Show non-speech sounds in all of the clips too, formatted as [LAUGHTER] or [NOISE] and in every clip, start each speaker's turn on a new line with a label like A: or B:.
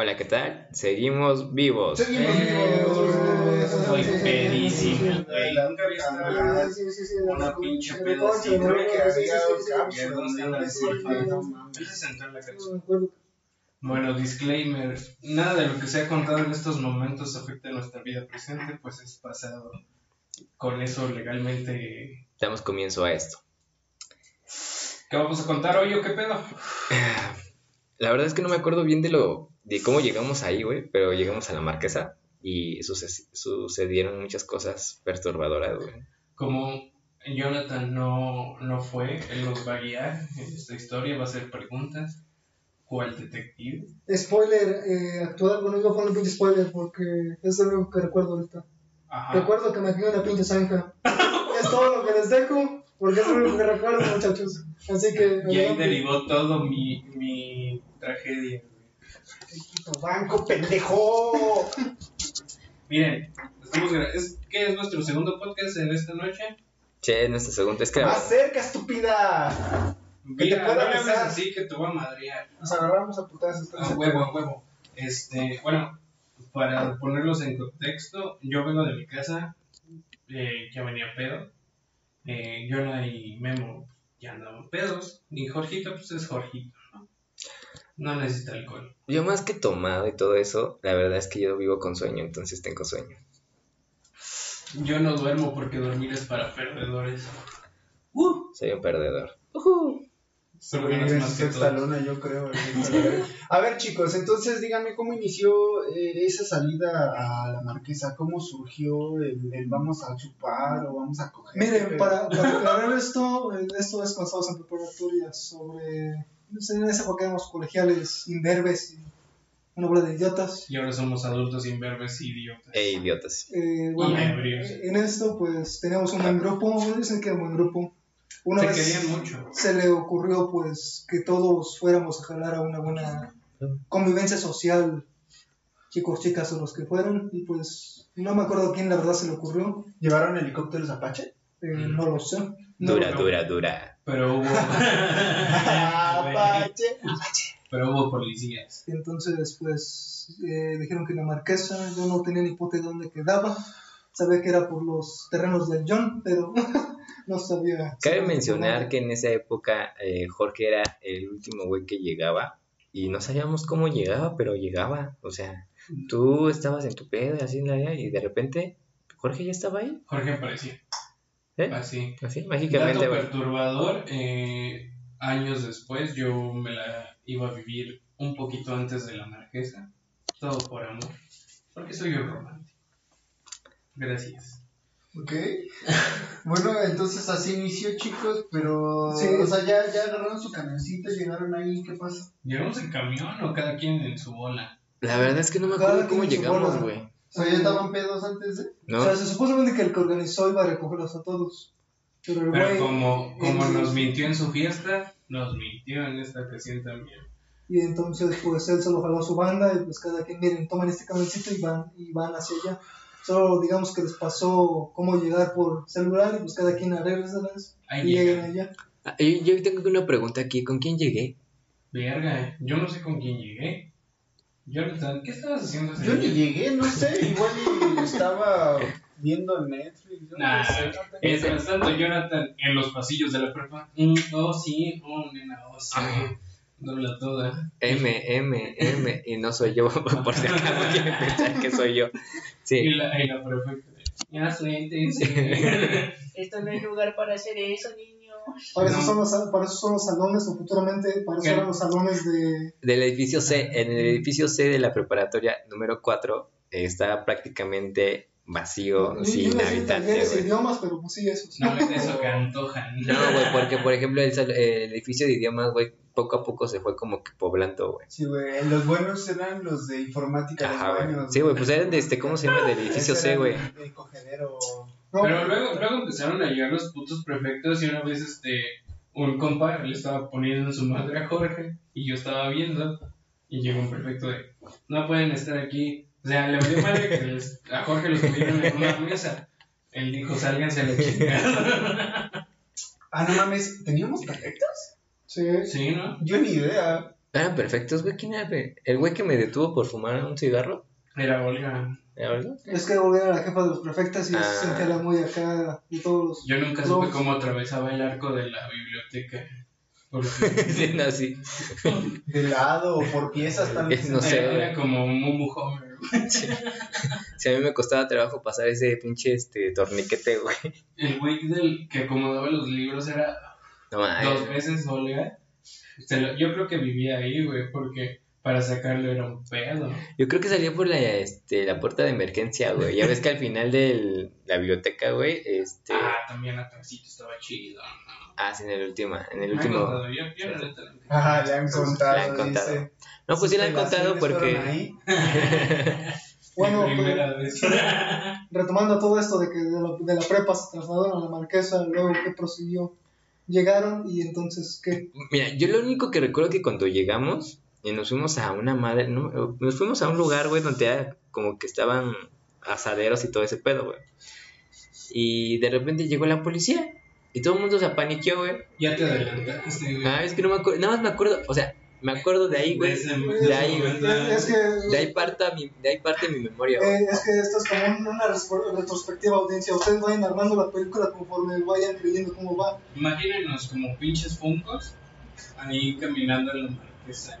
A: Hola, ¿qué tal? Seguimos vivos.
B: Seguimos
C: Eh,
B: vivos.
C: soy pedísimo, güey. Nunca visto una-
B: sí, sí, sí,
C: una
B: la-
C: pinche. Bueno, disclaimer, nada de lo que se ha contado en estos momentos afecta a nuestra vida presente, pues es pasado. Con eso legalmente...
A: Damos comienzo a esto.
C: ¿Qué vamos a contar hoy o qué pedo? [SIGHS]
A: La verdad es que no me acuerdo bien de lo de cómo llegamos ahí, güey, pero llegamos a la marquesa y suce- sucedieron muchas cosas perturbadoras, güey.
C: Como Jonathan no, no fue, él nos va a guiar en esta historia, va a hacer preguntas. ¿Cuál detective?
B: Spoiler, eh, actual, bueno, iba a poner un pinche spoiler porque es lo único que recuerdo ahorita.
C: Ajá.
B: Recuerdo que me dio una pinche zanja. [LAUGHS] es todo lo que les dejo porque es lo único que recuerdo, muchachos. Así que.
C: Y ahí derivó todo mi, mi tragedia.
B: Banco, pendejo.
C: Miren, estamos es, ¿qué es nuestro segundo podcast en esta noche?
A: Che, nuestra segunda es que
D: Más cerca, estúpida. Que te
C: Mira,
D: pueda
C: no
D: besar.
C: así que te voy a madrear.
B: Nos agarramos a putazos.
C: A huevo, a huevo. Este, bueno, para ponerlos en contexto, yo vengo de mi casa, eh, ya venía pedo. Eh, Yona y Memo ya andaban pedos. Y Jorgito, pues es Jorgito, ¿no? Necesita alcohol.
A: yo más que tomado y todo eso, la verdad es que yo vivo con sueño, entonces tengo sueño.
C: Yo no duermo porque dormir es para perdedores.
A: Soy un perdedor.
C: Más
D: su
C: que
D: sexta luna, yo creo. [LAUGHS] A ver, chicos, entonces díganme cómo inició eh, esa salida a la marquesa. ¿Cómo surgió el, el vamos a chupar o vamos a coger?
B: Miren, para, para aclarar esto, eh, esto es cuando estábamos en preparatoria sobre. Sé, en esa época éramos colegiales, imberbes y una bola de idiotas.
C: Y ahora somos adultos imberbes y idiotas.
A: Ey, idiotas.
B: Eh, bueno,
C: Y
B: en esto, pues teníamos un buen grupo. Dicen que era un buen grupo. Una
C: Se
B: vez
C: querían mucho.
B: se le ocurrió, pues, que todos fuéramos a jalar a una buena convivencia social, chicos, chicas o los que fueran. Y pues, no me acuerdo a quién la verdad se le ocurrió.
D: ¿Llevaron helicópteros Apache?
B: Eh,
C: Mm.
B: No lo sé. No,
A: Dura,
C: no.
A: dura, dura.
C: Pero hubo. [LAUGHS] [LAUGHS]
D: Apache.
C: Pero hubo policías.
B: Entonces, pues, eh, dijeron que la marquesa, yo no tenía ni puta dónde quedaba. Sabía que era por los terrenos del John, pero [LAUGHS] no sabía.
A: Cabe mencionar que en esa época eh, Jorge era el último güey que llegaba y no sabíamos cómo llegaba, pero llegaba. O sea, tú estabas en tu pedo y así en la área y de repente Jorge ya estaba ahí.
C: Jorge apareció.
A: ¿Eh?
C: Así.
A: Así,
C: Dato
A: mágicamente. güey.
C: perturbador. eh, años después yo me la iba a vivir un poquito antes de la marquesa. Todo por amor. Porque soy un romántico. Gracias.
D: Ok. [LAUGHS] Bueno, entonces así inició, chicos, pero.
B: Sí.
D: O sea, ya, ya agarraron su camioncito, llegaron ahí, ¿qué pasa?
C: ¿Llegamos en camión o cada quien en su bola?
A: La verdad es que no me
B: Cada
A: acuerdo cómo llegamos, güey.
D: O sea, ya estaban pedos antes de.
A: ¿No?
B: O sea, se supone que el que organizó iba a recogerlos a todos. Pero el
C: Pero
B: güey.
C: como, como nos mintió en su fiesta, nos mintió en esta ocasión también.
B: Y entonces, pues él solo jaló a su banda y pues cada quien, miren, toman este camioncito y van, y van hacia allá. Solo digamos que les pasó cómo llegar por celular y pues cada quien
C: Ahí
B: y lleguen
C: llegan.
B: allá.
A: Ah, Yo, yo tengo una pregunta aquí. ¿Con quién llegué?
C: Verga, yo no sé con quién llegué. Jonathan, ¿qué estabas haciendo
D: Yo ni llegué, no sé, igual y estaba viendo Netflix. yo no
C: Nah,
D: sé, no tengo
C: mientras tanto Jonathan en los pasillos de la prepa. mm, oh sí, oh nena, oh sí.
A: Ah.
C: Dobla toda.
A: M, M, M. Y no soy yo, [LAUGHS] por si acaso quieren pensar que soy yo.
C: Y
A: Sí.
C: la, y la prefecta. Ya suéltense. [LAUGHS]
E: Esto no es lugar para hacer eso, niños.
B: Para, eso
C: No.
B: son los, para eso son los salones, o futuramente para eso
C: ¿Qué?
B: eran los salones de.
A: Del edificio C. En el edificio C de la preparatoria número 4 eh, está prácticamente vacío,
B: Yo
A: sin
B: decir
A: habitantes,
B: idiomas, pero pues sí, eso. sí.
C: No es eso que antojan. [LAUGHS]
A: No, güey, porque por ejemplo el, sal- el edificio de idiomas, güey, poco a poco se fue como que poblando, güey.
D: Sí, güey, los buenos eran los de informática,
A: Ajá,
D: los
A: güey.
D: buenos.
A: Sí, güey, pues eran de este, ¿cómo se llama? Del edificio C, güey.
D: Cogedero.
B: No,
C: Pero luego, luego empezaron a llegar los putos prefectos y una vez este un compa le estaba poniendo en su madre a Jorge y yo estaba viendo y llegó un prefecto de no pueden estar aquí. O sea, le dio madre que les- a Jorge los tuvieron en una mesa. Él dijo, sálganse a la chingada.
D: Ah, no mames, ¿teníamos perfectos?
B: Sí.
C: Sí, ¿no?
D: Yo ni idea.
A: Eran perfectos, güey. ¿Quién era? güey? ¿El güey que me detuvo por fumar un cigarro?
C: Era Olga.
A: ¿Era algo?
B: Es que Olga era la jefa de los prefectas y
A: Ah.
B: se sentía la muy acá y todos los...
C: Yo nunca supe cómo atravesaba el arco de la biblioteca. Porque [LAUGHS]
A: Sí, no, sí.
D: De lado o por piezas vez. [LAUGHS]
A: No sé,
C: era, era como un Mumu [LAUGHS]
A: Si a mí me costaba trabajo pasar ese pinche este, torniquete, güey.
C: El güey del que acomodaba los libros era
A: No
C: dos veces Olga. Yo creo que vivía ahí, güey, porque para sacarlo era un pedo.
A: Yo creo que salía por la, este, la puerta de emergencia, güey. Ya ves que al final de la biblioteca, güey, este...
C: Ah, también atrásito estaba chido.
A: Ah, sí, en el último, en el último...
C: contado, yo, yo no-
D: Ajá, le han contado.
A: Le han contado.
D: dice.
A: No, pues sí la han contado porque...
D: ahí. [LAUGHS]
B: Bueno, pues, retomando todo esto de que de la, de la prepa se trasladaron a la marquesa, luego que prosiguió, llegaron y entonces, ¿qué?
A: Mira, yo lo único que recuerdo que cuando llegamos y nos fuimos a una madre, no, nos fuimos a un lugar, güey, donde era como que estaban asaderos y todo ese pedo, güey. Y de repente llegó la policía y todo el mundo se apaniqueó, güey.
C: Ya te adelantaste, güey.
A: Ah, es que no me acuerdo, nada más me acuerdo, o sea, me acuerdo de ahí, güey.
C: De
A: ahí, güey.
B: Es, es que,
A: De ahí parte mi, de ahí parte mi memoria, güey.
B: eh, es que esto es como un- una retrospectiva audiencia. Ustedes vayan armando la película conforme vayan creyendo cómo va.
C: Imagínenos como pinches funcos ahí caminando en la marquesa.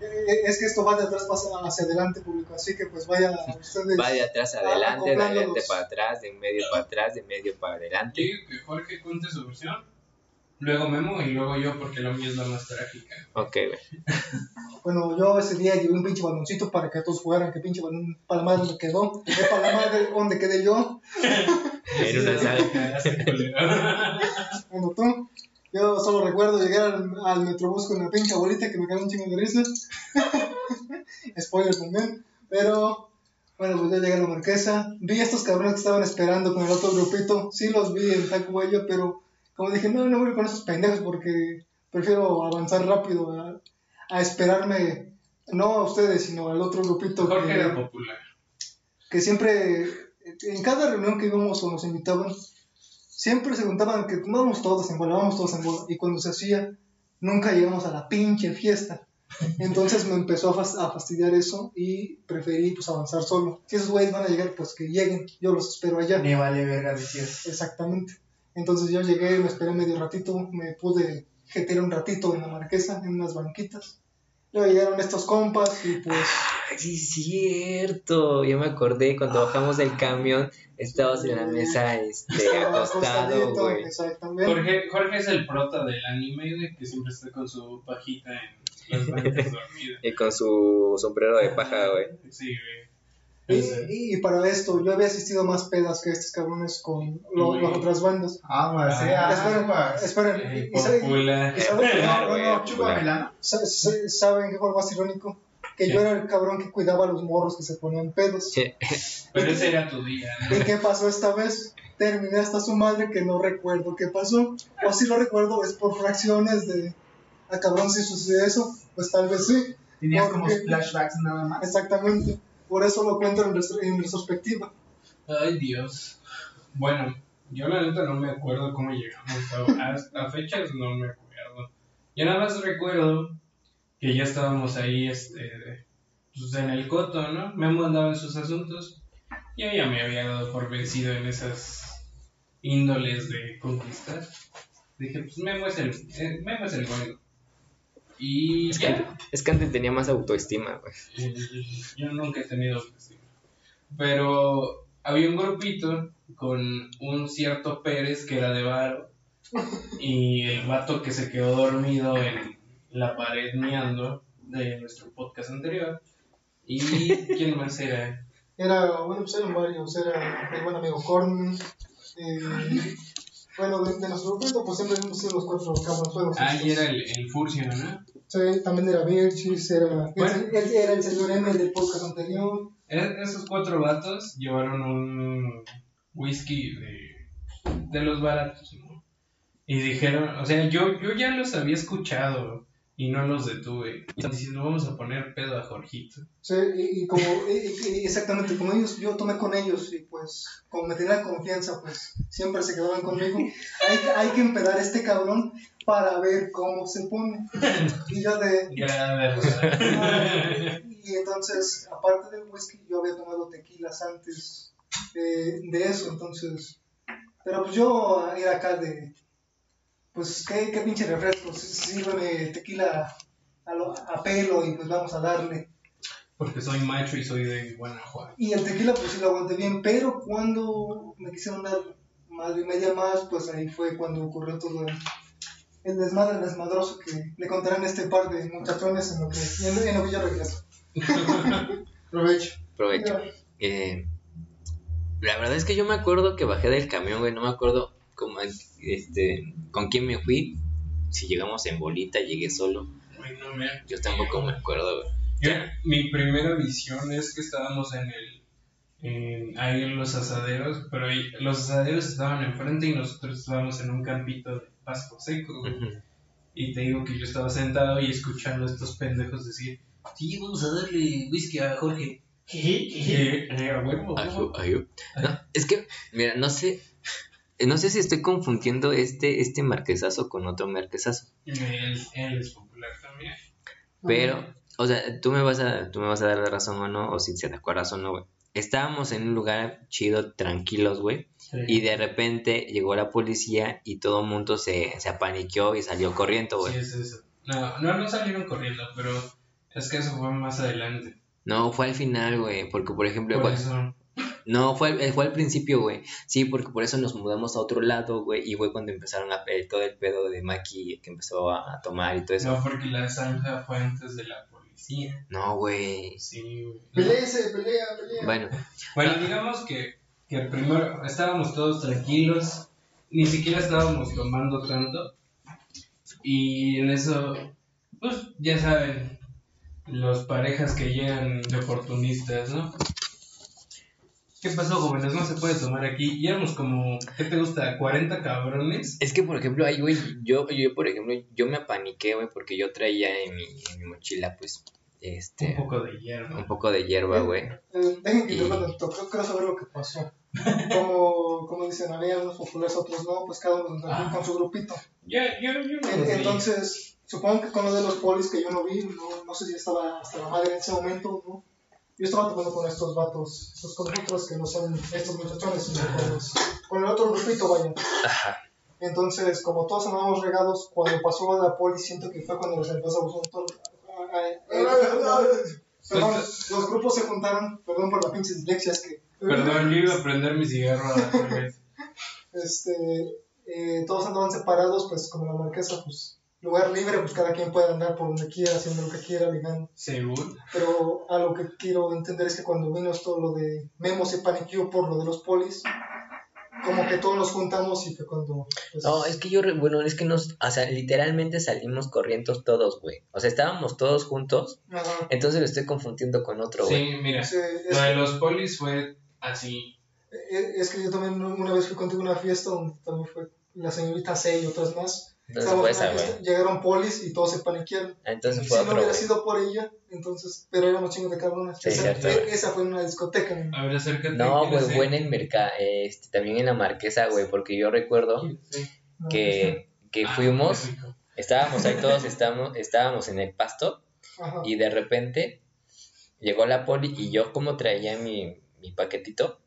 B: Eh, es que esto va de atrás pasa hacia adelante, público. Así que pues vaya [LAUGHS] ustedes.
A: Va de atrás adelante, de adelante para atrás, de en medio para atrás, de medio para adelante.
C: Digo que Jorge cuente su versión, luego Memo y luego yo porque la mía es la más trágica.
A: Ok, güey. [LAUGHS]
B: Bueno, yo ese día llevé un pinche baloncito para que todos jugaran. Que pinche balón, para la madre donde quedó. Eh, para la madre donde quedé yo. [LAUGHS]
A: En una sala.
B: Bueno, tú. Yo solo recuerdo llegar al, al Metrobús con una pinche abuelita que me cagó un chingo de risa. [LAUGHS] Spoiler también. Pero, bueno, pues ya llegué a la marquesa. Vi a estos cabrones que estaban esperando con el otro grupito. Sí los vi en Tacuello, pero como dije, no, no voy con esos pendejos porque prefiero avanzar rápido a, a esperarme, no a ustedes, sino al otro grupito
C: Jorge
B: que,
C: era popular.
B: que siempre, en cada reunión que íbamos o nos invitaban, siempre se juntaban que tomábamos todos en bola, vamos todos en bola, y cuando se hacía, nunca llegamos a la pinche fiesta. Entonces me empezó a, fas- a fastidiar eso y preferí pues avanzar solo. Si esos güeyes van a llegar, pues que lleguen, yo los espero allá.
D: Me vale verga, decías.
B: Exactamente. Entonces yo llegué, me esperé medio ratito, me pude jetear un ratito en la marquesa, en unas banquitas. Luego llegaron estos compas y pues...
A: Ay, sí, cierto. Ya me acordé cuando bajamos del camión, estabas en la mesa este, acostado, güey.
B: Exactamente.
C: Jorge, Jorge es el prota del anime, güey, que siempre está con su pajita en las bancas [LAUGHS] dormida.
A: Y con su sombrero de paja, güey.
C: Sí, güey.
B: Y, para esto, yo había asistido más pedas que estos cabrones con lo- las otras bandas.
D: Aguas, eh,
C: Ah,
B: esperen, esperen.
C: El
B: ¿Y, y saben- y saben- [LAUGHS] no, no, ¿Saben qué fue lo más irónico? Que yo era el cabrón que cuidaba a los morros que se ponían pedos.
C: Pero ese era tu día, ¿no?
B: ¿Y qué pasó esta vez? Terminé hasta su madre que no recuerdo qué pasó. O si lo recuerdo es por fracciones de... A cabrón, si sucede eso, pues tal vez sí.
D: Tenías como flashbacks nada más.
B: Exactamente. Por eso lo cuento en, retro- en retrospectiva.
C: Ay, Dios. Bueno, yo la neta no me acuerdo cómo llegamos. A, a- a fechas no me acuerdo. Yo nada más recuerdo que ya estábamos ahí este, pues en el coto, ¿no? Memo andaba en sus asuntos. Yo ya me había dado por vencido en esas índoles de conquistar. Dije, pues Memo es el, eh, Memo el bueno. Y
A: Es que,
C: ya.
A: es que antes tenía más autoestima, güey.
C: Yo nunca he tenido autoestima. Pero había un grupito con un cierto Pérez que era de varo y el vato que se quedó dormido en la pared miando de nuestro podcast anterior. ¿Y quién más era?
B: Era, bueno, pues eran varios. Era el buen amigo Corn. eh, bueno, de, de nuestro grupo, pues siempre hemos sido los cuatro cabros.
C: Ah, y era el, el Furcio, ¿no?
B: Sí, también era Virchis, era,
C: Bueno.
B: él, él era el señor M del podcast anterior.
C: E- Esos cuatro vatos llevaron un whisky de, de los baratos, ¿no? Y dijeron, o sea, yo, yo ya los había escuchado y no los detuve. Y están diciendo, vamos a poner pedo a Jorgito.
B: Sí, y, y como, y- exactamente como ellos, yo tomé con ellos y pues, como me tenían confianza, pues siempre se quedaban conmigo. Hay, hay que empedar a este cabrón para ver cómo se pone. Y yo de... [LAUGHS] [LAUGHS] Y entonces, aparte del whisky, yo había tomado tequilas antes de, de eso, entonces... Pero pues yo era acá de... Pues qué, qué pinche refresco, sí- sírveme tequila a, lo- a pelo y pues vamos a darle.
C: Porque soy macho y soy de Guanajuato.
B: Y el tequila pues sí lo aguanté bien, pero cuando me quisieron dar madre y media más, pues ahí fue cuando ocurrió todo el, el desmadre desmadroso que le contarán este par de muchachones en lo que, en, lo- en lo que yo regreso. [LAUGHS]
D: Provecho.
A: Provecho. Eh, la verdad es que yo me acuerdo que bajé del camión, güey. No me acuerdo cómo, este, con quién me fui. Si llegamos en bolita, llegué solo.
C: Ay, no, mira.
A: Yo tampoco me acuerdo.
C: Yo, mi primera visión es que estábamos en el. En, ahí en los asaderos, pero ahí, los asaderos estaban enfrente y nosotros estábamos en un campito de pasto seco. Y te digo que yo estaba sentado y escuchando a estos pendejos decir: Sí, vamos a darle whisky a Jorge. Eh, eh, a huevo, a huevo.
A: Ajú, ajú. No, es que, mira, no sé. No sé si estoy confundiendo este, este marquesazo con otro marquesazo.
C: Él, él es popular también.
A: Pero, o sea, tú me vas a, tú me vas a dar la razón o no, o si te acuerdas o no, güey. Estábamos en un lugar chido, tranquilos, güey. Y de repente llegó la policía y todo el mundo se, se apaniqueó y salió corriendo, güey.
C: Sí, es eso. No, no, no salieron corriendo, pero es que eso fue más adelante.
A: No, fue al final, güey. Porque, por ejemplo,
C: Por
A: güey,
C: eso,
A: no, fue, al- fue al principio, güey. Sí, porque por eso nos mudamos a otro lado, güey. Y fue cuando empezaron a pe- todo el pedo de Maki que empezó a, a tomar y todo eso.
C: no, porque la zanja fue antes de la policía.
A: No, güey.
C: Sí, güey.
D: Peleese, pelea, pelea.
A: Bueno,
C: Bueno, digamos que, que primero estábamos todos tranquilos, ni siquiera estábamos tomando tanto. Y en eso, pues ya saben, los parejas que llegan de oportunistas, ¿no? ¿Qué pasó, jóvenes? No se puede tomar aquí. Y éramos como, ¿qué te gusta? ¿40 cabrones?
A: es que, por ejemplo, ahí, güey, yo, yo, por ejemplo, yo me apaniqué, güey, porque yo traía en mi, en mi mochila, pues, este,
C: Un poco de hierba.
A: un poco de hierba, güey.
B: Eh, dejen que
A: Y-
B: yo lo creo, quiero saber lo que pasó. Como, como dicen, había unos populares, otros no, pues cada uno
C: Ah.
B: con su grupito.
C: Ya, yo, yo no
B: En-
C: los vi.
B: Entonces, supongo que con lo de los polis que yo no vi, no, no sé si estaba hasta la madre en ese momento, ¿no? Yo estaba tomando con estos vatos, estos con otros que no son estos muchachones, sino con, los- con el otro grupito, vaya.
A: Ajá.
B: Entonces, como todos andábamos regados, cuando pasó la poli, siento que fue cuando nos empezamos a todos. Perdón, los grupos se juntaron, perdón por la pinche dislexia, es que.
C: Perdón, yo iba a prender mi cigarro a la vez. [LAUGHS]
B: Este, eh, todos andaban separados, pues como la marquesa, pues lugar libre, pues cada quien puede andar por donde quiera, haciendo lo que quiera, ligando.
C: Seguro.
B: Pero a lo que quiero entender es que cuando vino esto lo de Memo se paniqueó por lo de los polis, como que todos nos juntamos y fue cuando... pues,
A: No, es que yo, re- bueno, es que nos, o sea, literalmente salimos corriendo todos, güey. O sea, estábamos todos juntos,
B: ajá.
A: entonces lo estoy confundiendo con otro, güey.
C: Sí, mira,
B: Sí,
C: lo de los polis fue así.
B: es- es que yo también una vez fui contigo a una fiesta donde también fue la señorita C y otras más.
A: Entonces fue esa,
B: fiesta,
A: güey.
B: Llegaron polis y todos se paniquearon.
A: Entonces
B: Si no hubiera
A: güey.
B: sido por ella, entonces, pero éramos chingos de cabrones.
A: Sí,
B: esa,
A: cierto, güey.
B: esa fue en una discoteca. ¿no?
C: A ver, acércate.
A: No,
C: ¿quién
A: güey, fue en el mercado, este, también en la marquesa, güey, porque yo recuerdo
C: Sí.
B: No,
A: que, que
C: Ah,
A: fuimos,
C: qué rico.
A: estábamos ahí todos, [LAUGHS] estábamos, estábamos en el pasto
B: Ajá.
A: y de repente llegó la poli y yo como traía mi, mi paquetito,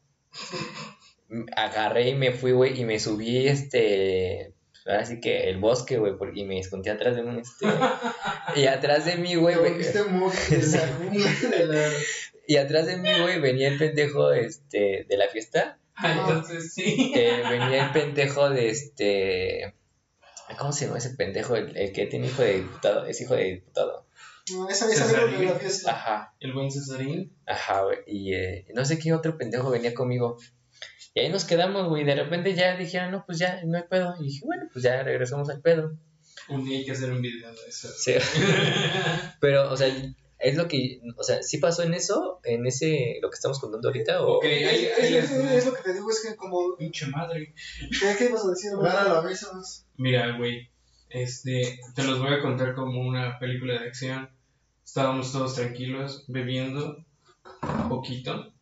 A: m- [LAUGHS] agarré y me fui, güey, y me subí, este, ahora sí que el bosque, güey, porque- y me escondí atrás de un, este, [LAUGHS] y atrás de mí, güey, [LAUGHS] [LAUGHS] y atrás de mí, güey, venía el pendejo, este, de la fiesta,
C: Ah, entonces sí.
A: eh, venía el pendejo de este, ¿cómo se llama ese pendejo? El, el que tiene hijo de diputado, es hijo de diputado.
B: No, esa de la fiesta.
A: Ajá.
C: El buen Cesarín.
A: Ajá, güey. Y eh, no sé qué otro pendejo venía conmigo. Y ahí nos quedamos, güey. De repente ya dijeron, no, pues ya, no hay pedo. Y dije, bueno, pues ya regresamos al pedo.
C: Un día hay que hacer un video de eso.
A: Sí. [LAUGHS] Pero, o sea, es lo que, o sea, ¿sí pasó en eso? ¿En ese, lo que estamos contando ahorita? O...
C: Ok, ahí, ahí
B: Es,
C: les
B: es- es lo que te digo, es que como...
C: Pinche madre.
B: ¿Qué, ibas a decir?
D: Van a la besos.
C: Mira, güey. Este, te los voy a contar como una película de acción. Estábamos todos tranquilos, bebiendo un poquito.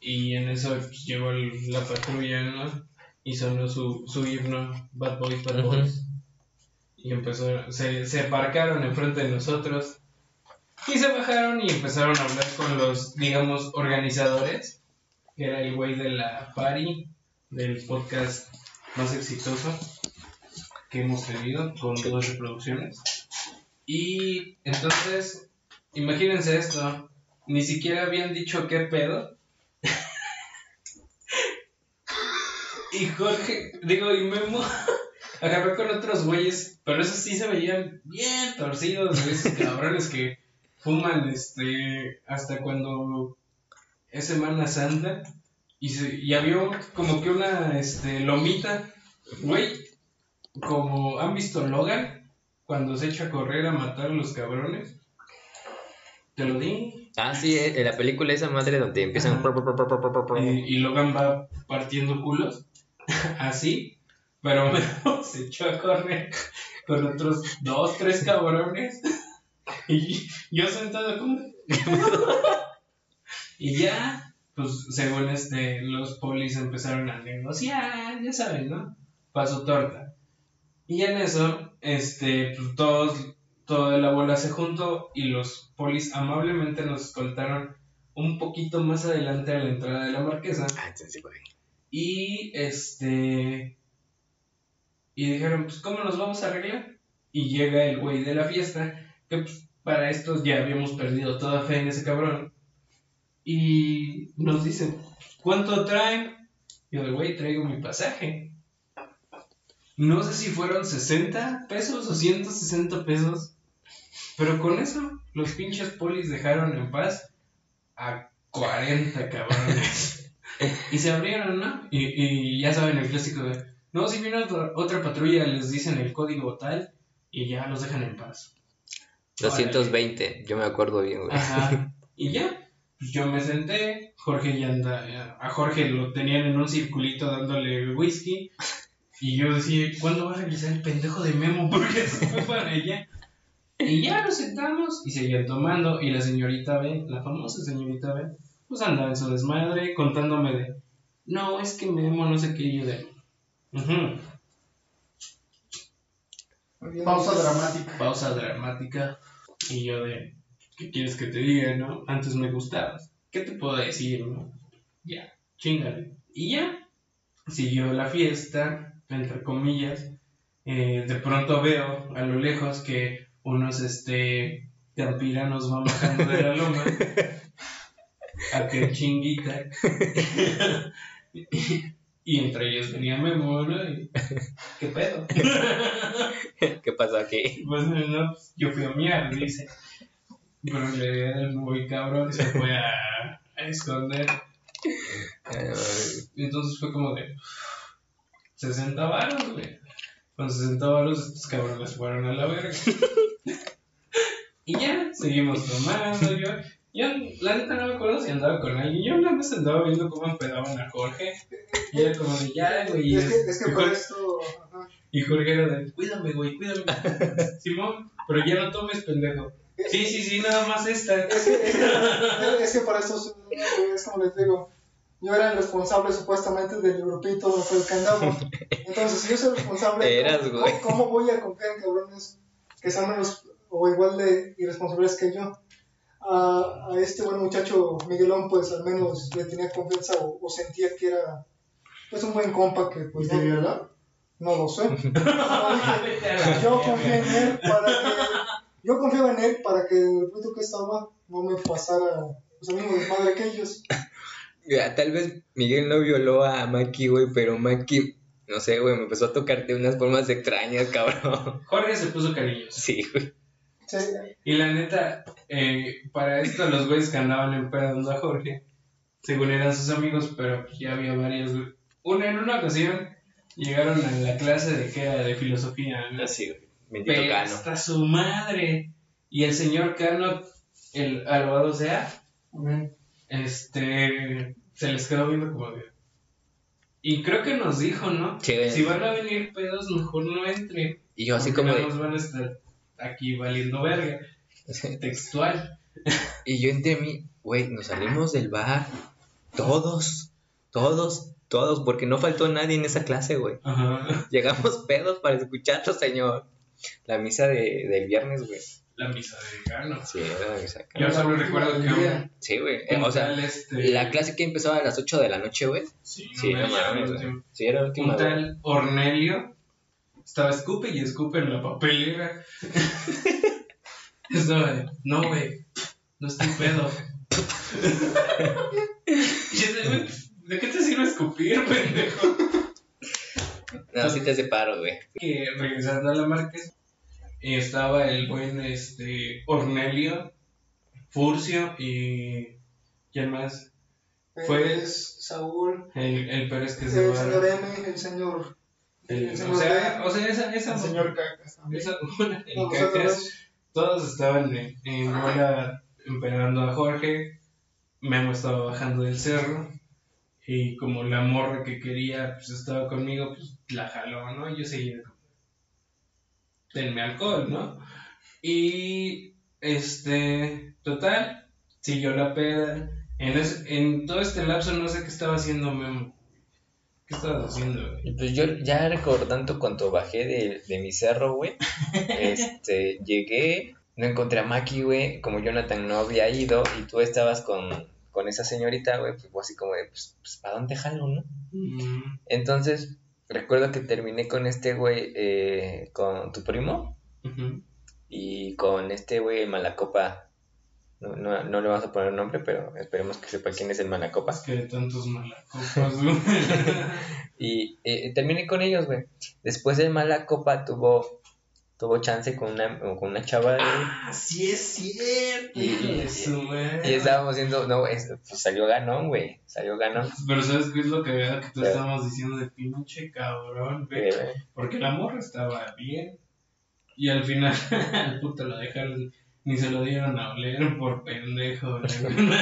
C: Y en eso pues, llegó el- la patrulla, ¿no? Y sonó su, su himno, Bad Boys, Bad. Boys. Y empezó, se, se parcaron enfrente de nosotros. Y se bajaron y empezaron a hablar con los, digamos, organizadores. Que era el güey de la party, del podcast más exitoso que hemos tenido, con dos reproducciones. Y entonces, imagínense esto, ni siquiera habían dicho qué pedo. Y Jorge, digo, y Memo, [LAUGHS] agarró con otros güeyes, pero esos sí se veían bien torcidos, esos cabrones que fuman este hasta cuando es Semana Santa y, se, y había como que una este, lomita, güey, como han visto Logan cuando se echa a correr a matar a los cabrones. Te lo di.
A: Ah, sí, eh, en la película esa madre donde empiezan...
C: Y Logan va partiendo culos. [LAUGHS] Así. Pero se [LAUGHS] echó a correr con otros dos, tres cabrones. [LAUGHS] Y yo sentado como... y ya, pues según este, los polis empezaron a negociar, ya saben, ¿no? Paso torta. Y en eso, este, pues todos, toda la bola se juntó y los polis amablemente nos escoltaron un poquito más adelante a la entrada de la marquesa.
A: Ah, sí, sí, güey.
C: Y este. Y dijeron, pues, ¿cómo nos vamos a arreglar? Y llega el güey de la fiesta, que pues, para estos ya habíamos perdido toda fe en ese cabrón. Y nos dice, ¿cuánto traen? Yo de güey, traigo mi pasaje. No sé si fueron 60 pesos o 160 pesos. Pero con eso, los pinches polis dejaron en paz a 40 cabrones. [LAUGHS] y se abrieron, ¿no? Y, y ya saben el clásico de, no, si viene otra, otra patrulla, les dicen el código tal y ya los dejan en paz.
A: 220, yo me acuerdo bien, güey.
C: Ajá. [LAUGHS] Y ya, pues yo me senté, Jorge ya anda, a Jorge lo tenían en un circulito dándole whisky. Y yo decía, ¿cuándo va a regresar el pendejo de Memo? [LAUGHS] Porque se fue para allá. Y ya nos sentamos y seguían tomando. Y la señorita B, la famosa señorita B, pues andaba en su desmadre contándome de, no, es que Memo no sé qué, y yo de.
D: Pausa dramática.
C: pausa dramática. Y yo de, ¿qué quieres que te diga, no? Antes me gustabas. ¿Qué te puedo decir, no? Ya, chingale. Y ya, siguió la fiesta, entre comillas. Eh, de pronto veo a lo lejos que unos, este, campiranos van bajando de la loma. [LAUGHS] a que chinguita. y entre ellos venía Memo, ¿no? Y, ¿Qué pedo? [LAUGHS]
A: ¿Qué pasó aquí?
C: Pues no, pues, yo fui a miar, dice. Pero realidad el muy cabrón se fue a, a esconder. Y entonces fue como de 60 varos, güey. Con 60 varos estos cabrones fueron a la verga. [LAUGHS] y ya, seguimos tomando. Yo, yo, la neta no me acuerdo si andaba con alguien. Yo una vez andaba viendo cómo empedaban a Jorge. Y era como de ya, güey.
B: Es que, es que
C: y
B: por
C: Jorge-
B: esto. ajá.
C: y Jorge era de, cuídame, güey, cuídame. [LAUGHS] Simón, pero ya no tomes, pendejo. Sí, sí, sí, nada más esta.
B: Es que, es que, es que para esto es como les digo. Yo era el responsable supuestamente del grupito con el que andaba. Entonces, si yo soy responsable,
A: Eras,
B: ¿cómo,
A: güey.
B: ¿cómo voy a confiar en cabrones que sean menos o igual de irresponsables que yo? A, a este buen muchacho Miguelón, pues al menos le tenía confianza o, o sentía que era pues un buen compa que
D: ¿Y
B: pues no,
D: violó?
B: no lo sé. [LAUGHS] Yo confié en él para que yo confiaba en él para que el fruto que estaba no me pasara pues, el mismo desmadre que ellos.
A: Ya, tal vez Miguel no violó a Maki, güey, pero Maki, no sé, güey, me empezó a tocar de unas formas extrañas, cabrón.
C: Jorge se puso cariñoso.
A: Sí, güey.
B: Sí,
C: Y la neta, eh, para esto los güeyes que andaban empedando a Jorge, según eran sus amigos, pero pues ya había varios. güey. Una, en una ocasión llegaron a la clase de que era de filosofía, ¿no?
A: Así, güey. Bendito
C: Pero
A: Cano.
C: hasta su madre. Y el señor Cano, el alabado sea, este, se les quedó viendo como de... Y creo que nos dijo, ¿no?
A: Sí.
C: Si van a venir pedos, mejor no entren.
A: Y yo así como
C: nada
A: de...
C: más van a estar aquí valiendo verga. [LAUGHS] Textual.
A: Y yo entre mí, güey, nos salimos del bar. Todos, todos, todos, porque no faltó nadie en esa clase, güey.
C: Ajá.
A: Llegamos pedos para escucharlo, señor. La misa de, del viernes, güey.
C: La misa de Gano.
A: Sí, era la misa.
C: Yo solo recuerdo que un,
A: Sí, güey. Eh, O sea,
C: este,
A: la clase que empezaba a las 8 de la noche, güey.
C: Sí,
A: Sí,
C: no,
A: mames,
C: no,
A: güey. Sí, era la última,
C: Un tal Ornelio estaba escupe y escupe en la papelera. [LAUGHS] Estaba de, no, güey, no estoy pedo. [LAUGHS] y ese, güey, ¿de qué te sirve escupir, pendejo?
A: No, sí te separo, güey.
C: Que regresando a la Márquez, estaba el buen este, Ornelio, Furcio y. ¿Quién más? Fue-
B: Pues, Saúl,
C: El, el Pérez que
B: el
C: se va.
B: señor M, el señor.
C: El-
B: el
C: o, sea, o sea, esa, esa,
D: El señor Cacas también.
C: esa- el
B: No,
C: Cacas, [LAUGHS]
B: nosotros-
C: todos estaban en, en bola esperando a Jorge. Memo estaba bajando del cerro. Y como la morra que quería pues estaba conmigo, pues la jaló, ¿no? Yo seguía como, denme alcohol, ¿no? Y este, total, siguió la peda. En, es- en todo este lapso no sé qué estaba haciendo Memo. ¿Qué estabas haciendo, güey?
A: Pues yo ya recordando cuando bajé de, de mi cerro, güey, [LAUGHS] este, llegué, no encontré a Maki, güey, como Jonathan no había ido y tú estabas con, con esa señorita, güey, pues fue así como de, pues, pues ¿para dónde jalo, no?
C: Mm,
A: Entonces, recuerdo que terminé con este güey, eh, con tu primo y con este güey, Malacopa. No, no, no le vamos a poner nombre, pero esperemos que sepa quién es el Malacopa.
C: Es que de tantos malacopas, güey. [LAUGHS]
A: Y eh, terminé con ellos, güey. Después el Malacopa tuvo, tuvo chance con una, con una chava,
C: ah, sí es cierto.
A: Y- estábamos haciendo, no, es- pues salió ganón, güey. Salió ganón.
C: Pero ¿sabes qué es lo que veo que tú estábamos diciendo de pinche cabrón, güey? Porque la morra estaba bien. Y al final, [LAUGHS] al puto lo dejaron, ni se lo dieron a oler por pendejo. güey. [LAUGHS]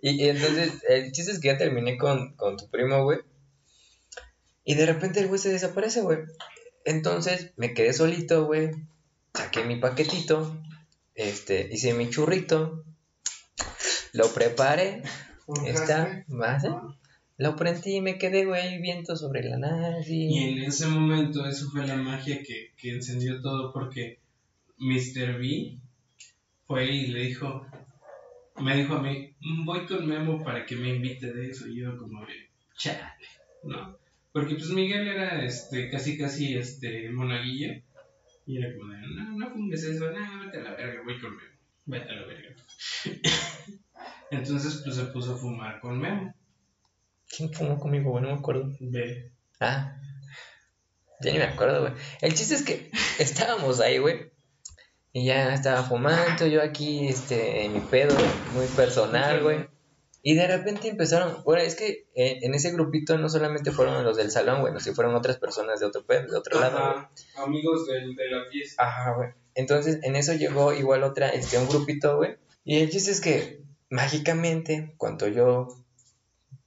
A: Y, y entonces, el chiste es que ya terminé con, con tu primo, güey. Y de repente el güey se desaparece, güey. Entonces me quedé solito, güey. Saqué mi paquetito. Este, hice mi churrito. Lo preparé. Está, más, ¿eh? Lo prendí y me quedé, güey, viento sobre la nada, así.
C: Y en ese momento, eso fue la magia que, que encendió todo porque Mr. B fue y le dijo, me dijo a mí, "Mm, voy con Memo para que me invite de eso. Y yo como de, chale, ¿no? Porque pues Miguel era este, casi casi este, monaguillo. Y era como de, no, no fumes eso, no, vete a la verga, voy con Memo, vete a la verga. [LAUGHS] Entonces pues se puso a fumar con Memo.
A: ¿Quién fumó conmigo, güey? No me acuerdo.
C: Ve.
A: Ah, ya ni me acuerdo, güey. El chiste es que [LAUGHS] estábamos ahí, güey. Y ya estaba fumando, yo aquí, este, en mi pedo, muy personal, güey. Y de repente empezaron, bueno, es que en, en ese grupito no solamente fueron los del salón, güey, no, sí fueron otras personas de otro pedo, de otro lado, güey.
C: Ajá, amigos del- de la fiesta.
A: Ajá, güey. Entonces, en eso llegó igual otra, este, un grupito, güey. Y el chiste es que, mágicamente, cuando yo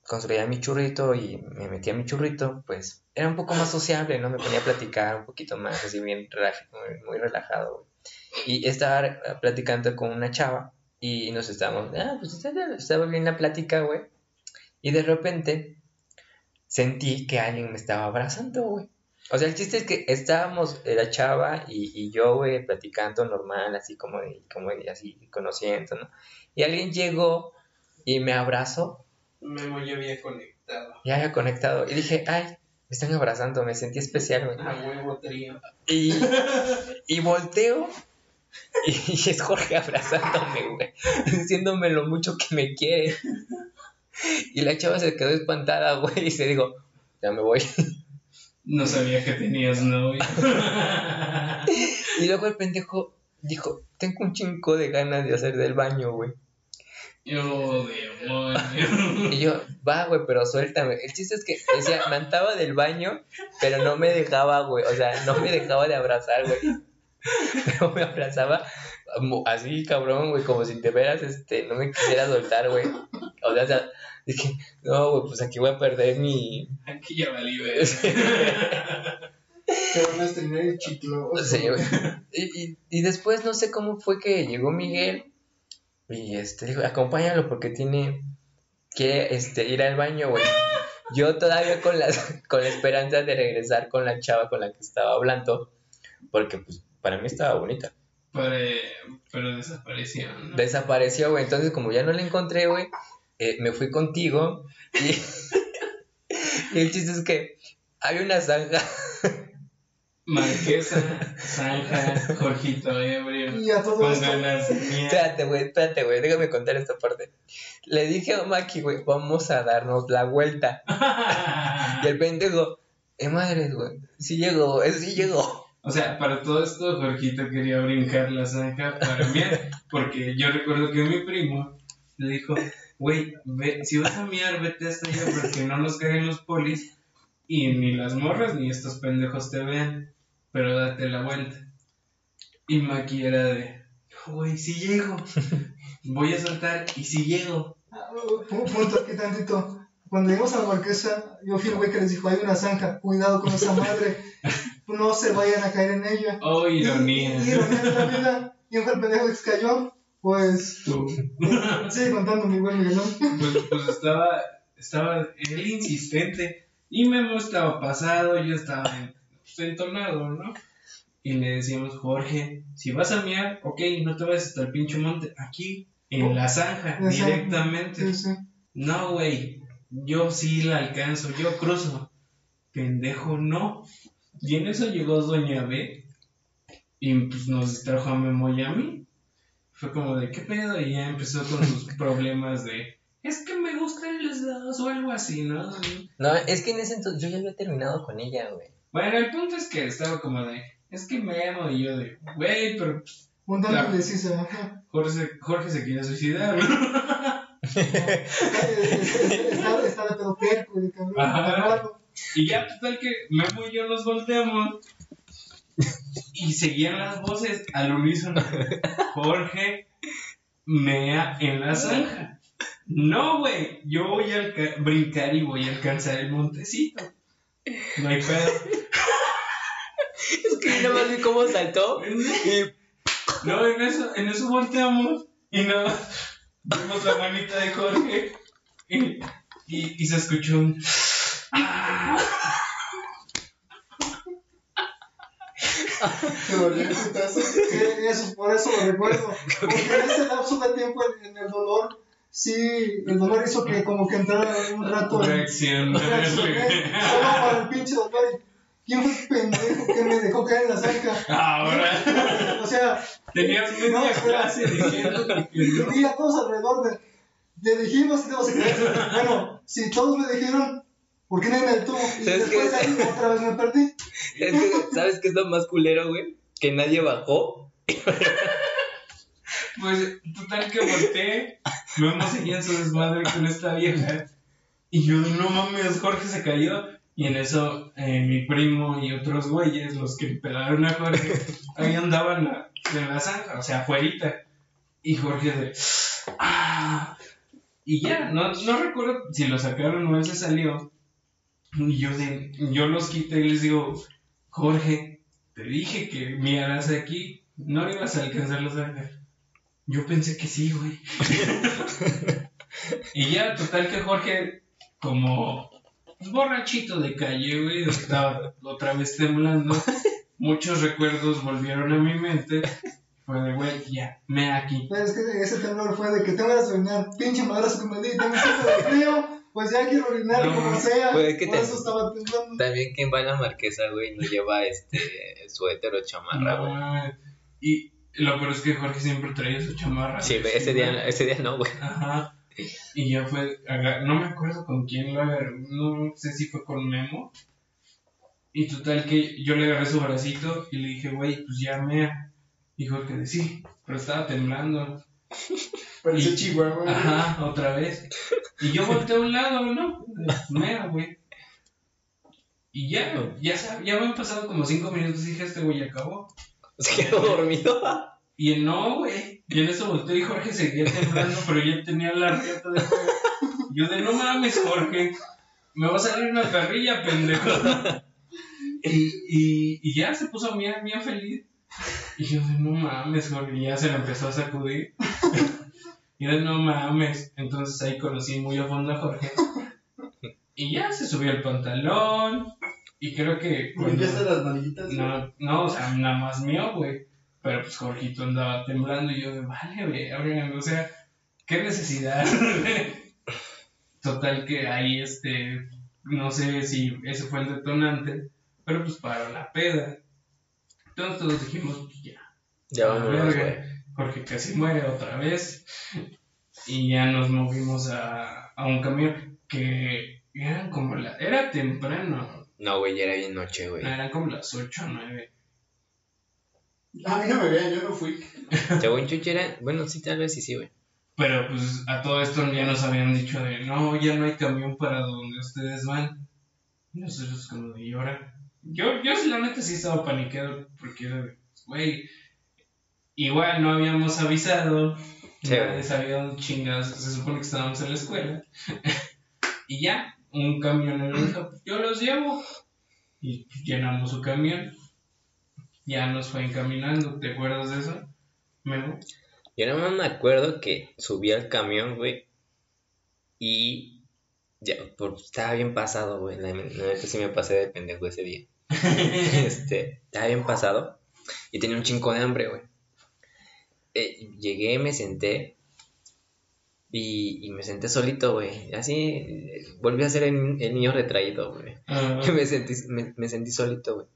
A: construía mi churrito y me metía mi churrito, pues, era un poco más sociable, ¿no? Me ponía a platicar un poquito más, así bien, relaj- muy, muy relajado, güey. Y estaba eh, platicando con una chava y nos estábamos, ah, pues, estaba bien la plática, güey. Y de repente, sentí que alguien me estaba abrazando, güey. O sea, el chiste es que estábamos eh, la chava y, y yo, güey, platicando normal, así como, como así, conociendo, ¿no? Y alguien llegó y me abrazó,
C: Memo ya había conectado.
A: ya había conectado, y dije, ay, me están abrazando, me sentí especial, güey.
C: A huevo trío.
A: Y, [LAUGHS] y volteo y es Jorge abrazándome, güey, diciéndome lo mucho que me quiere. Y la chava se quedó espantada, güey, y se dijo, ya me voy.
C: No sabía que tenías novio. [LAUGHS]
A: Y luego el pendejo dijo, tengo un chingo de ganas de hacer del baño, güey.
C: Yo, demonio. [LAUGHS]
A: Y yo, va, güey, pero suéltame. El chiste es que decía, me andaba del baño, pero no me dejaba, güey. O sea, no me dejaba de abrazar, güey. [LAUGHS] Pero me abrazaba así, cabrón, güey, como si de veras este, no me quisiera soltar, güey. O sea, o sea, dije, no, güey, pues aquí voy a perder mi.
C: Aquí ya valí ver.
D: Te van a estrenar el chiclo.
A: Sí, güey. Y, y, y después no sé cómo fue que llegó Miguel y este dijo, acompáñalo porque tiene quiere este ir al baño, güey. Yo todavía con la, [LAUGHS] con la esperanza de regresar con la chava con la que estaba hablando, porque pues para mí estaba bonita.
C: Pero, pero desapareció, ¿no?
A: Desapareció, güey. Entonces, como ya no la encontré, güey, eh, me fui contigo. Y, [LAUGHS] y el chiste es que hay una zanja. [LAUGHS]
C: Marquesa, Zanja, Jorgito Ebrio,
B: Y a todo
C: con
B: esto,
C: ganas de mierda.
A: Espérate, güey, espérate, güey. Déjame contar esta parte. Le dije a Maki, güey, vamos a darnos la vuelta. [LAUGHS] Y el pendejo, eh, madre, güey, sí llegó, eh, sí llegó.
C: O sea, para todo esto, Jorgito quería brincar la zanja para miar, porque yo recuerdo que mi primo le dijo, güey, ve, si vas a miar, vete hasta allá porque no nos caen los polis y ni las morras ni estos pendejos te vean, pero date la vuelta. Y Maki era de, güey, si llego, [LAUGHS] voy a saltar y si llego.
B: ah, pu- punto aquí tantito. Cuando llegamos a la marquesa, yo fui el güey que les dijo, hay una zanja, cuidado con esa madre, no se vayan a caer en ella.
C: Oh, ironía.
B: Y, y ironía de la vida, y un pendejo que se cayó, pues,
C: Tú. [LAUGHS]
B: sigue contando mi buen Miguelón.
C: pues, pues estaba, estaba él insistente y Memo estaba pasado, yo estaba en- pues, entonado, ¿no? Y le decíamos, Jorge, si vas a miar, ok, no te vayas hasta el pinche monte, aquí, en la zanja, directamente.
B: Sí, sí.
C: No, güey, yo sí la alcanzo, yo cruzo. Pendejo, no. Y en eso llegó Doña B y pues nos distrajo a Memo y a mí. Fue como de, ¿qué pedo? Y ya empezó con sus [LAUGHS] problemas de, es que me gustan los dos o algo así, ¿no?
A: No, es que en ese entonces yo ya había terminado con ella, güey.
C: Bueno, el punto es que estaba como de, es que Memo y yo de, güey, pero pues,
B: Un tanto
C: Claro.
B: ajá.
C: Jorge, Jorge se quería suicidar.
B: Está, está de pedo perco, de cabrón.
C: Y ya, total que Memo y yo nos volteamos y seguían las voces al unísono. Jorge mea en la zanja. No, güey, yo voy a brincar y voy a alcanzar el montecito. No hay pedo.
A: Es que yo nada más vi cómo saltó y
C: No, en eso, en eso volteamos y nada, vimos la manita de Jorge y, y, y se escuchó un... "Ah".
D: Te putazo.
B: Eh, Eso, por eso lo recuerdo. Porque en ese lapso de tiempo, en, en el dolor, sí, el dolor hizo que como que entrara un rato
C: Reacción.
B: reaccioné, solo para el pinche dolor. y, ¿Quién fue el pendejo que me dejó caer en la zanja?
C: Ahora
B: O sea,
C: tenías
B: No,
C: clase diciendo que [LAUGHS]
B: y a todos alrededor de, le dijimos que tenemos que creer. Bueno, si todos me dijeron, ¿por qué nadie me detuvo? Y
A: ¿Sabes
B: después de ahí otra vez me perdí.
A: es que, ¿sabes qué es lo más culero, güey? Que nadie bajó. [LAUGHS]
C: Pues total que volteé, Memo seguía en su desmadre con esta vieja. Y yo, no mames, Jorge se cayó. Y en eso, eh, mi primo y otros güeyes, los que pegaron a Jorge, ahí andaban a- en la zanja, o sea, afuerita. Y Jorge de, ah. Y ya, no, no recuerdo si lo sacaron o él se salió. Y yo, de, yo los quité y les digo, Jorge, te dije que miaras aquí, no ibas a alcanzar la zanja. Yo pensé que sí, güey. [LAUGHS] y ya, total que Jorge, como borrachito de calle, güey, estaba otra vez temblando. Muchos recuerdos volvieron a mi mente. Fue de, güey, ya, me aquí.
B: Es que ese temblor fue de que tengo ganas de orinar, pinche madrazo que me di, tengo de frío, pues ya quiero orinar
C: No,
B: como sea.
A: pues es que
B: Por
A: te-
B: eso estaba temblando.
A: También quien va a la marquesa, güey, no lleva este suéter o chamarra,
C: No
A: güey.
C: mames. y lo peor es que Jorge siempre traía su chamarra.
A: Sí, ese día, ese día no, güey.
C: Ajá. Y ya fue, no me acuerdo con quién lo agarró, no sé si fue con Memo. Y total que yo le agarré su bracito y le dije, güey, pues ya mea. Dijo que sí, pero estaba temblando. [LAUGHS]
D: Parece
C: Y-
D: Chihuahua. güey.
C: Ajá, otra vez. Y yo volteé a un lado, ¿no? Mea, güey. Y ya, ya, sab- ya habían pasado como cinco minutos y dije, este güey ya acabó.
A: Se quedó dormido.
C: Y él, no, güey. Y en eso volteó y Jorge seguía temblando, pero ya tenía la rieta de. Yo de, no mames, Jorge. Me va a salir una carrilla, pendejo. Y, y, ya se puso bien, bien feliz. Y yo de, no mames, Jorge. Y ya se la empezó a sacudir. Y de, no mames. Entonces ahí conocí muy a fondo a Jorge. Y ya se subió el pantalón. Y creo que. cuando-
D: ¿Limpiaste las manillitas?
C: No, no, o sea, nada más mío, güey. Pero pues Jorgito andaba temblando y yo de, vale, güey, o sea, qué necesidad. [LAUGHS] Total que ahí, este, no sé si ese fue el detonante, pero pues paró la peda. Entonces todos dijimos, pues ya,
A: Ya güey.
C: Jorge casi muere otra vez. Y ya nos movimos a, a un camión que eran como la, era temprano,
A: No, güey, ya era bien noche, güey.
C: eran como las 8 o 9.
D: A mí no me vean, yo no fui.
A: Según Chucho era, bueno, sí, tal vez sí, sí, güey.
C: Pero pues a todo esto ya nos habían dicho de no, ya no hay camión para donde ustedes van. Y nosotros como de llora. Yo, yo la neta sí estaba paniqueado porque era de, güey, igual no habíamos avisado,
A: Sí,
C: nadie sabía dónde chingados, se supone que estábamos en la escuela. [LAUGHS] y ya, un camionero dijo, yo los llevo. Y llenamos su camión. Ya nos fue encaminando, ¿te acuerdas de eso? Memo?
A: Yo nada más me acuerdo que subí al camión, güey. Y ya, por, estaba bien pasado, güey. La, la neta sí me pasé de pendejo ese día. [LAUGHS] este, estaba bien pasado. Y tenía un chingo de hambre, güey. Eh, llegué, me senté. Y, y me senté solito, güey. Así volví a ser el, el niño retraído, güey.
C: Ah, [LAUGHS]
A: me, sentí, me, me sentí solito, güey.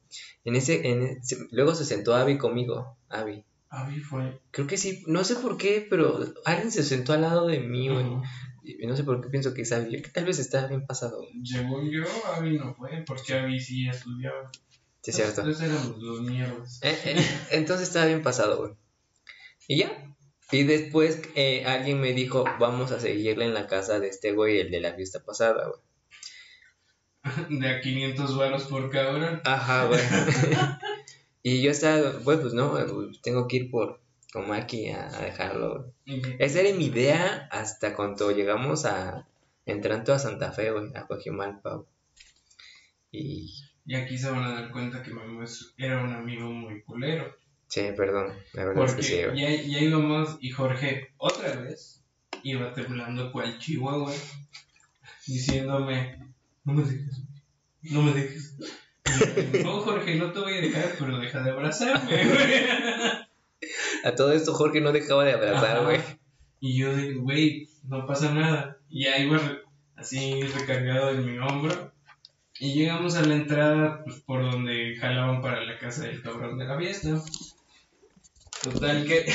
A: En ese, en ese- luego se sentó Abby conmigo. Abby.
C: Abby fue.
A: Creo que sí, no sé por qué, pero alguien se sentó al lado de mí, güey.
C: Ujú.
A: Y no sé por qué pienso que es Abby. Que tal vez está bien pasado.
C: Según yo, Abby no fue, porque Abby sí estudiaba.
A: Sí, es cierto.
C: Entonces éramos los mierdas.
A: Eh, eh, entonces estaba bien pasado, güey. Y ya. Y después eh, alguien me dijo, vamos a seguirle en la casa de este güey, el de la fiesta pasada, güey. [LAUGHS]
C: De a 500 varos por cabrón.
A: Ajá, güey. [LAUGHS] y yo estaba, güey, pues no, tengo que ir por con Maki a, a dejarlo, güey. Esa era mi idea hasta cuando llegamos a, entrando a Santa Fe, güey, a Coajimalpa, güey. Y,
C: Y aquí se van a dar cuenta que Memo era un amigo muy culero.
A: Sí, perdón, la verdad es que sí, güey.
C: ya, ya íbamos y Jorge otra vez iba temblando cual chihuahua diciéndome, no me dejes, no me dejes. Y No, Jorge, no te voy a dejar, pero deja de abrazarme, güey.
A: A todo esto Jorge no dejaba de abrazar,
C: Ajá.
A: güey.
C: Y yo de, güey, no pasa nada. Y ya iba así recargado en mi hombro. Y llegamos a la entrada, pues por donde jalaban para la casa del cabrón de la fiesta. Total que,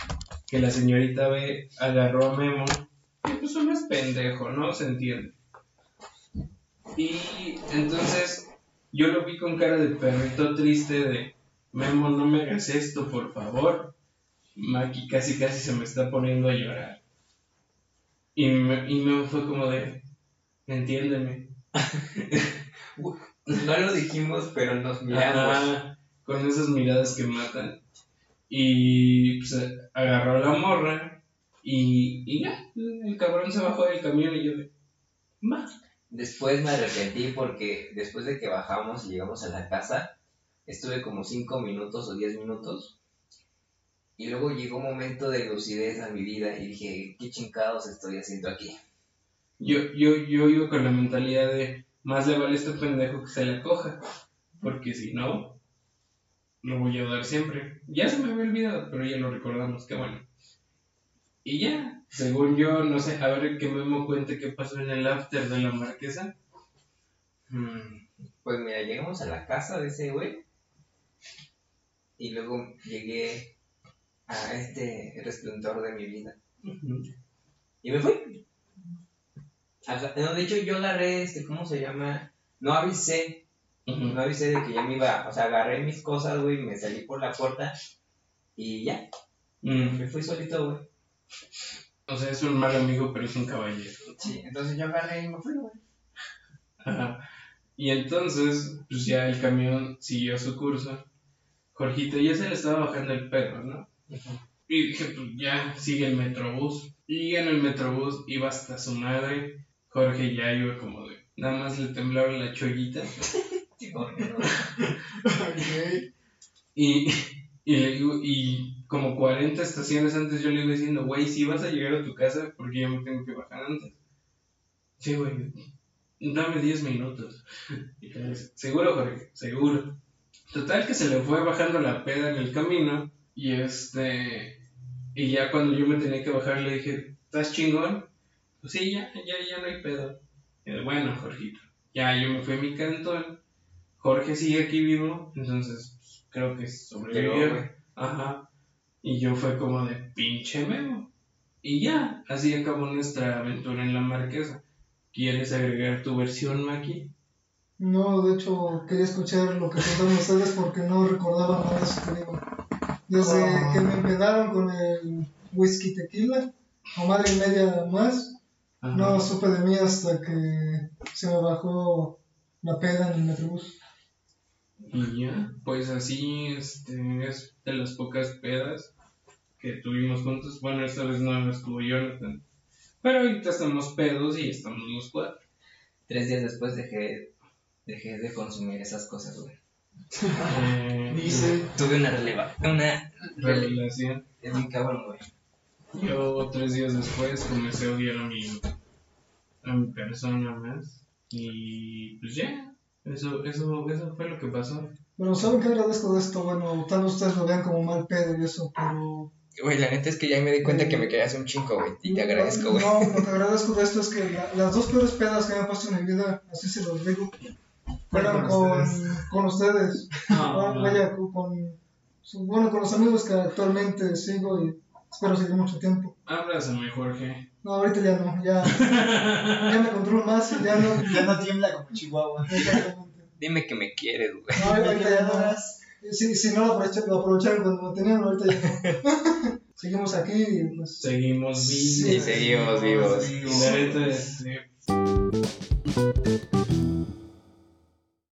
C: [LAUGHS] que la señorita B agarró a Memo. Y pues uno es pendejo, ¿no? Se entiende. Y entonces yo lo vi con cara de perrito triste de, Memo, no me hagas esto, por favor. Maki casi casi se me está poniendo a llorar. Y me, y me fue como de, entiéndeme. [LAUGHS]
A: No lo dijimos, pero nos miramos.
C: Con esas miradas que matan. Y pues agarró la morra y, y ya, el cabrón se bajó del camión y yo de, va.
A: Después me arrepentí porque después de que bajamos y llegamos a la casa, estuve como 5 minutos o 10 minutos. Y luego llegó un momento de lucidez a mi vida y dije, ¿qué chingados estoy haciendo aquí?
C: Yo, yo, yo iba con la mentalidad de, más le vale a este pendejo que se la coja, porque si no, lo voy a dar siempre. Ya se me había olvidado, pero ya lo recordamos, qué bueno. Y ya, según yo, no sé, a ver que Memo cuente qué pasó en el after de la marquesa. Mm,
A: Pues mira, llegamos a la casa de ese güey. Y luego llegué a este resplandor de mi vida. Y me fui. No, de hecho yo agarré, este, ¿cómo se llama? No avisé,
C: Ujú.
A: no avisé de que ya me iba, o sea, agarré mis cosas, güey, me salí por la puerta y ya,
C: Mm,
A: me fui solito, güey.
C: O sea, es un mal amigo, pero es un caballero.
A: Sí, entonces yo agarré y me fui, güey.
C: Ajá. Y entonces, pues ya el camión siguió su curso. Jorgito ya se le estaba bajando el perro, ¿no? Y dije, pues ya sigue el metrobús. Y en el metrobús iba hasta su madre. Jorge ya iba como de. Nada más le temblaba la chollita. [LAUGHS] [LAUGHS] Y, como 40 estaciones antes yo le iba diciendo, güey, si vas a llegar a tu casa, porque yo me tengo que bajar antes. Sí, güey. dame 10 minutos. Yo, seguro, Jorge, seguro. Total que se le fue bajando la peda en el camino y este... Y ya cuando yo me tenía que bajar le dije, ¿estás chingón? Pues sí, ya, ya, ya no hay pedo. Bueno, Jorgito, ya yo me fui a mi cantón. Jorge sigue aquí vivo, entonces pues, creo que sobrevivió. Ajá. Y yo fue como de pinche memo. Y ya, así acabó nuestra aventura en la marquesa. ¿Quieres agregar tu versión, Maki?
B: No, de hecho, quería escuchar lo que contaron ustedes porque no recordaba nada de eso que digo. Desde que me empedaron con el whisky tequila, o madre y media más,
C: Ajá.
B: no supe de mí hasta que se me bajó la peda en el metrobús.
C: Y ya, pues así este, es de las pocas pedas que tuvimos juntos. Bueno, esta vez no estuvo Jonathan. Pero ahorita estamos pedos y estamos los cuatro.
A: Tres días después dejé, dejé de consumir esas cosas, güey.
C: Eh,
D: Dice.
A: Tuve una releva, una
C: revelación.
A: Es bien cabrón, güey.
C: Yo tres días después comencé a odiar a mi, a mi persona más. Y pues ya, eso, eso, eso fue lo que pasó.
B: Pero ¿saben qué agradezco de esto? Bueno, tal vez ustedes lo vean como mal pedo y eso, pero...
A: Güey, la neta es que ya me di cuenta que me querías un chingo, güey. Y te agradezco, güey.
B: No, lo que agradezco de esto es que la- las dos peores pedas que me han puesto en mi vida, así se los digo, fueron
D: con
B: con,
D: ustedes.
B: con ustedes.
C: Ah,
B: Bueno, vaya, con, bueno, con los amigos que actualmente sigo y espero seguir mucho tiempo.
C: Abrázame, Jorge.
B: No, ahorita ya no, ya, ya me controlo más y ya no.
D: Ya no tiembla como Chihuahua.
B: Exactamente. [LAUGHS]
A: Dime que me quieres, güey.
B: No, ahorita ya no. Si, si no lo aprovecharon, lo aprovecharon cuando me tenían, ahorita ya no. [LAUGHS] Seguimos aquí y pues.
C: Seguimos vivos.
A: Sí, seguimos vivos.
C: Y la neta, este,